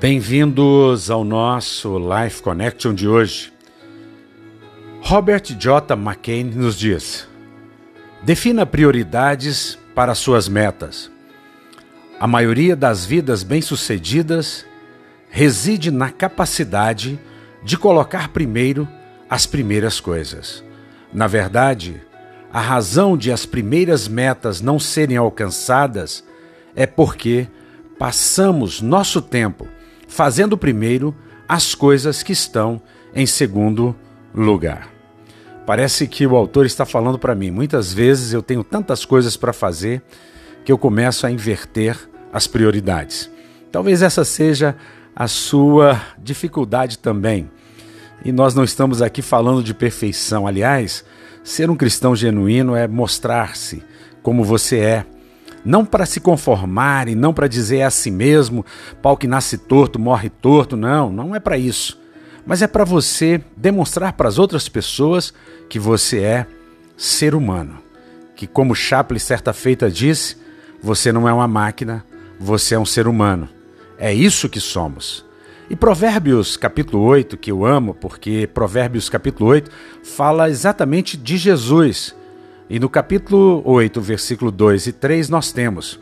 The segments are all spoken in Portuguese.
Bem-vindos ao nosso Life Connection de hoje. Robert J. McCain nos diz: defina prioridades para suas metas. A maioria das vidas bem-sucedidas reside na capacidade de colocar primeiro as primeiras coisas. Na verdade, a razão de as primeiras metas não serem alcançadas é porque passamos nosso tempo fazendo primeiro as coisas que estão em segundo lugar. Parece que o autor está falando para mim. Muitas vezes eu tenho tantas coisas para fazer que eu começo a inverter as prioridades. Talvez essa seja a sua dificuldade também. E nós não estamos aqui falando de perfeição. Aliás, ser um cristão genuíno é mostrar-se como você é não para se conformar e não para dizer a si mesmo, pau que nasce torto, morre torto, não, não é para isso. Mas é para você demonstrar para as outras pessoas que você é ser humano. Que, como Chaplin certa feita disse, você não é uma máquina, você é um ser humano. É isso que somos. E Provérbios capítulo 8, que eu amo, porque Provérbios capítulo 8 fala exatamente de Jesus e no capítulo 8, versículo 2 e 3, nós temos: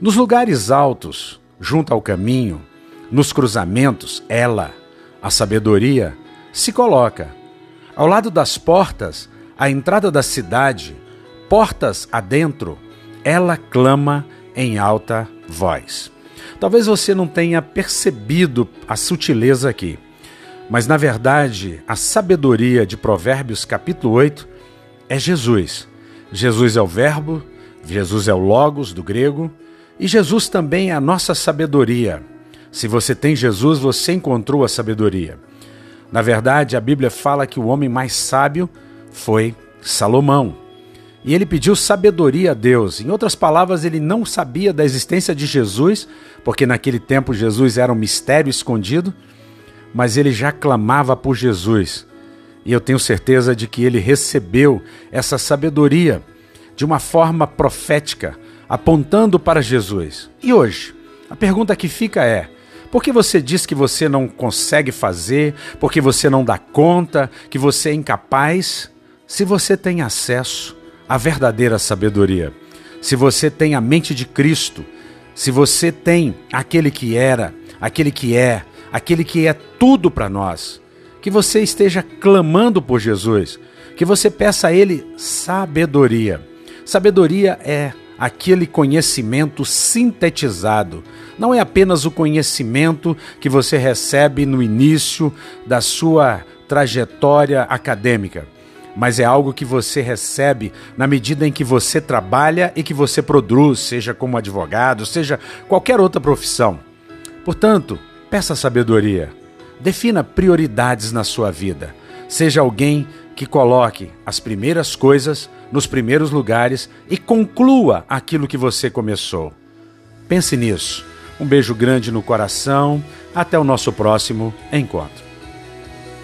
Nos lugares altos, junto ao caminho, nos cruzamentos, ela, a sabedoria, se coloca. Ao lado das portas, à entrada da cidade, portas adentro, ela clama em alta voz. Talvez você não tenha percebido a sutileza aqui, mas na verdade, a sabedoria de Provérbios capítulo 8 é Jesus Jesus é o Verbo, Jesus é o Logos do grego, e Jesus também é a nossa sabedoria. Se você tem Jesus, você encontrou a sabedoria. Na verdade, a Bíblia fala que o homem mais sábio foi Salomão. E ele pediu sabedoria a Deus. Em outras palavras, ele não sabia da existência de Jesus, porque naquele tempo Jesus era um mistério escondido, mas ele já clamava por Jesus. E eu tenho certeza de que ele recebeu essa sabedoria de uma forma profética, apontando para Jesus. E hoje, a pergunta que fica é: por que você diz que você não consegue fazer, porque você não dá conta, que você é incapaz, se você tem acesso à verdadeira sabedoria? Se você tem a mente de Cristo, se você tem aquele que era, aquele que é, aquele que é tudo para nós, que você esteja clamando por Jesus, que você peça a Ele sabedoria. Sabedoria é aquele conhecimento sintetizado. Não é apenas o conhecimento que você recebe no início da sua trajetória acadêmica, mas é algo que você recebe na medida em que você trabalha e que você produz, seja como advogado, seja qualquer outra profissão. Portanto, peça sabedoria. Defina prioridades na sua vida. Seja alguém que coloque as primeiras coisas nos primeiros lugares e conclua aquilo que você começou. Pense nisso. Um beijo grande no coração. Até o nosso próximo encontro.